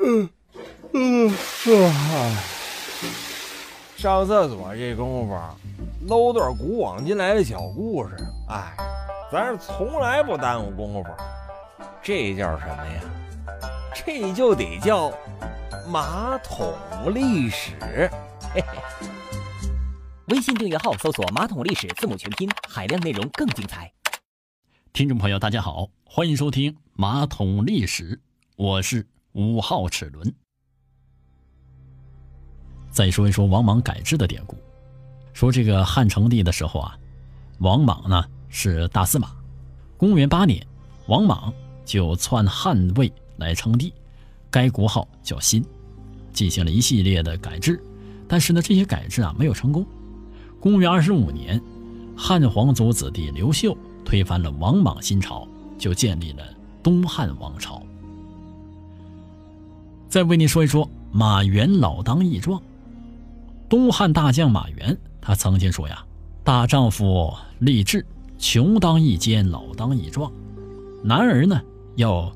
嗯嗯啊！上厕所这功夫，搂段古往今来的小故事。哎，咱是从来不耽误功夫。这叫什么呀？这就得叫马桶历史。嘿嘿。微信订阅号搜索“马桶历史”字母全拼，海量内容更精彩。听众朋友，大家好，欢迎收听《马桶历史》，我是五号齿轮。再说一说王莽改制的典故，说这个汉成帝的时候啊，王莽呢是大司马。公元八年，王莽就篡汉位来称帝，该国号叫新，进行了一系列的改制，但是呢，这些改制啊没有成功。公元二十五年，汉皇族子弟刘秀推翻了王莽新朝，就建立了东汉王朝。再为你说一说马援老当益壮。东汉大将马援，他曾经说呀：“大丈夫立志，穷当益坚，老当益壮。男儿呢，要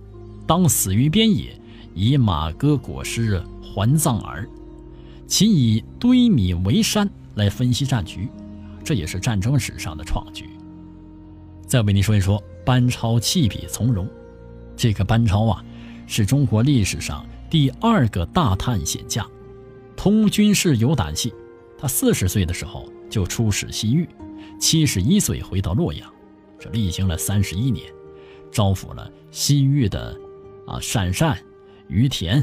当死于边野，以马革裹尸还葬耳。其以堆米为山。”来分析战局，这也是战争史上的创举。再为您说一说班超弃笔从戎。这个班超啊，是中国历史上第二个大探险家，通军事有胆气。他四十岁的时候就出使西域，七十一岁回到洛阳，这历经了三十一年，招抚了西域的啊鄯善、于田、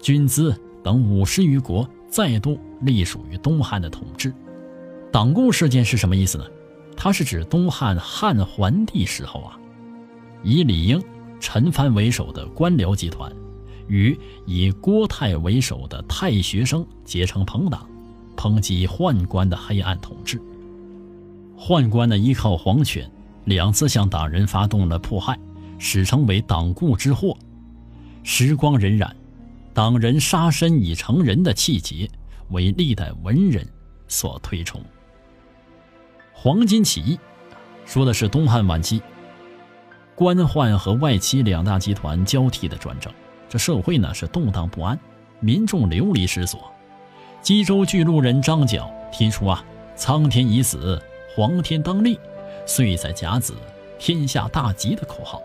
军资等五十余国。再度隶属于东汉的统治。党锢事件是什么意思呢？它是指东汉汉桓帝时候啊，以李应、陈蕃为首的官僚集团，与以郭泰为首的太学生结成朋党，抨击宦官的黑暗统治。宦官呢依靠皇权，两次向党人发动了迫害，史称为党锢之祸。时光荏苒。党人杀身以成仁的气节，为历代文人所推崇。黄巾起义，说的是东汉晚期，官宦和外戚两大集团交替的专政，这社会呢是动荡不安，民众流离失所。冀州巨鹿人张角提出啊“苍天已死，黄天当立，岁在甲子，天下大吉”的口号，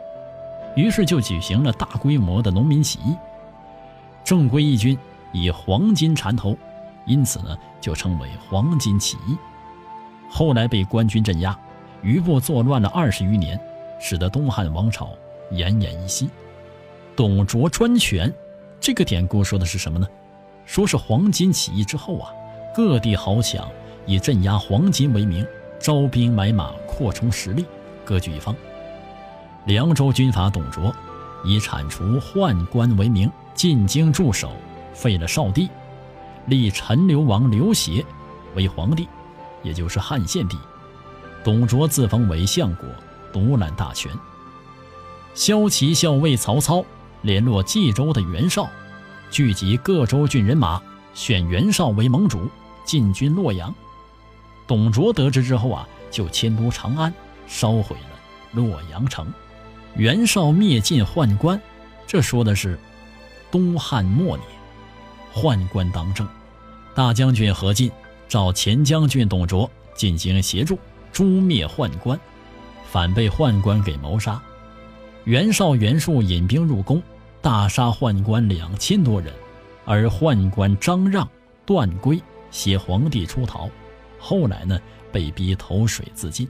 于是就举行了大规模的农民起义。正规义军以黄金缠头，因此呢就称为黄金起义。后来被官军镇压，余部作乱了二十余年，使得东汉王朝奄奄一息。董卓专权，这个典故说的是什么呢？说是黄巾起义之后啊，各地豪强以镇压黄巾为名，招兵买马，扩充实力，各据一方。凉州军阀董卓以铲除宦官为名。进京驻守，废了少帝，立陈留王刘协为皇帝，也就是汉献帝。董卓自封为相国，独揽大权。骁骑校尉曹操联络冀州的袁绍，聚集各州郡人马，选袁绍为盟主，进军洛阳。董卓得知之后啊，就迁都长安，烧毁了洛阳城。袁绍灭晋宦官，这说的是。东汉末年，宦官当政，大将军何进召前将军董卓进行协助诛灭宦官，反被宦官给谋杀。袁绍、袁术引兵入宫，大杀宦官两千多人，而宦官张让、段珪携皇帝出逃，后来呢被逼投水自尽。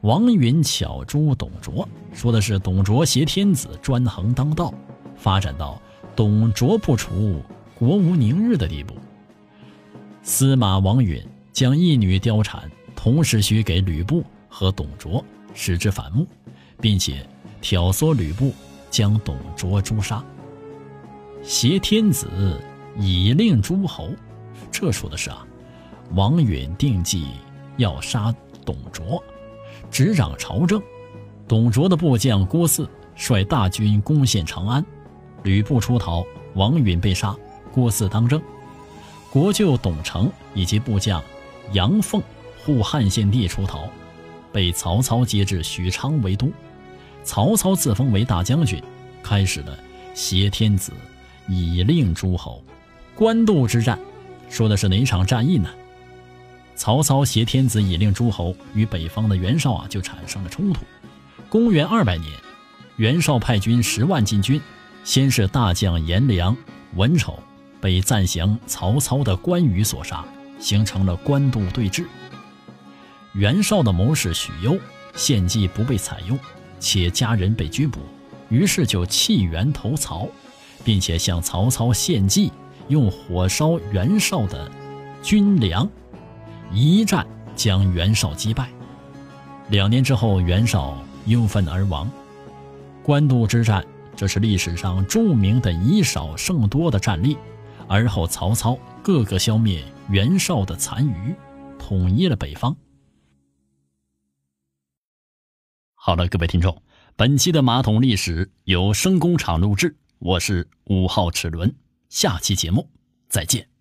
王允巧诛董卓，说的是董卓挟天子专横当道。发展到董卓不除，国无宁日的地步。司马王允将义女貂蝉同时许给吕布和董卓，使之反目，并且挑唆吕布将董卓诛杀。挟天子以令诸侯，这说的是啊，王允定计要杀董卓，执掌朝政。董卓的部将郭汜率大军攻陷长安。吕布出逃，王允被杀，郭汜当政。国舅董承以及部将杨凤护汉献帝出逃，被曹操接至许昌为都。曹操自封为大将军，开始了挟天子以令诸侯。官渡之战，说的是哪场战役呢？曹操挟天子以令诸侯，与北方的袁绍啊就产生了冲突。公元二百年，袁绍派军十万进军，先是大将颜良、文丑被赞降曹操的关羽所杀，形成了官渡对峙。袁绍的谋士许攸献计不被采用，且家人被拘捕，于是就弃袁投曹，并且向曹操献计，用火烧袁绍的军粮。一战将袁绍击败，两年之后，袁绍忧愤而亡。官渡之战，这是历史上著名的以少胜多的战例。而后，曹操各个消灭袁绍的残余，统一了北方。好了，各位听众，本期的马桶历史由声工厂录制，我是五号齿轮，下期节目再见。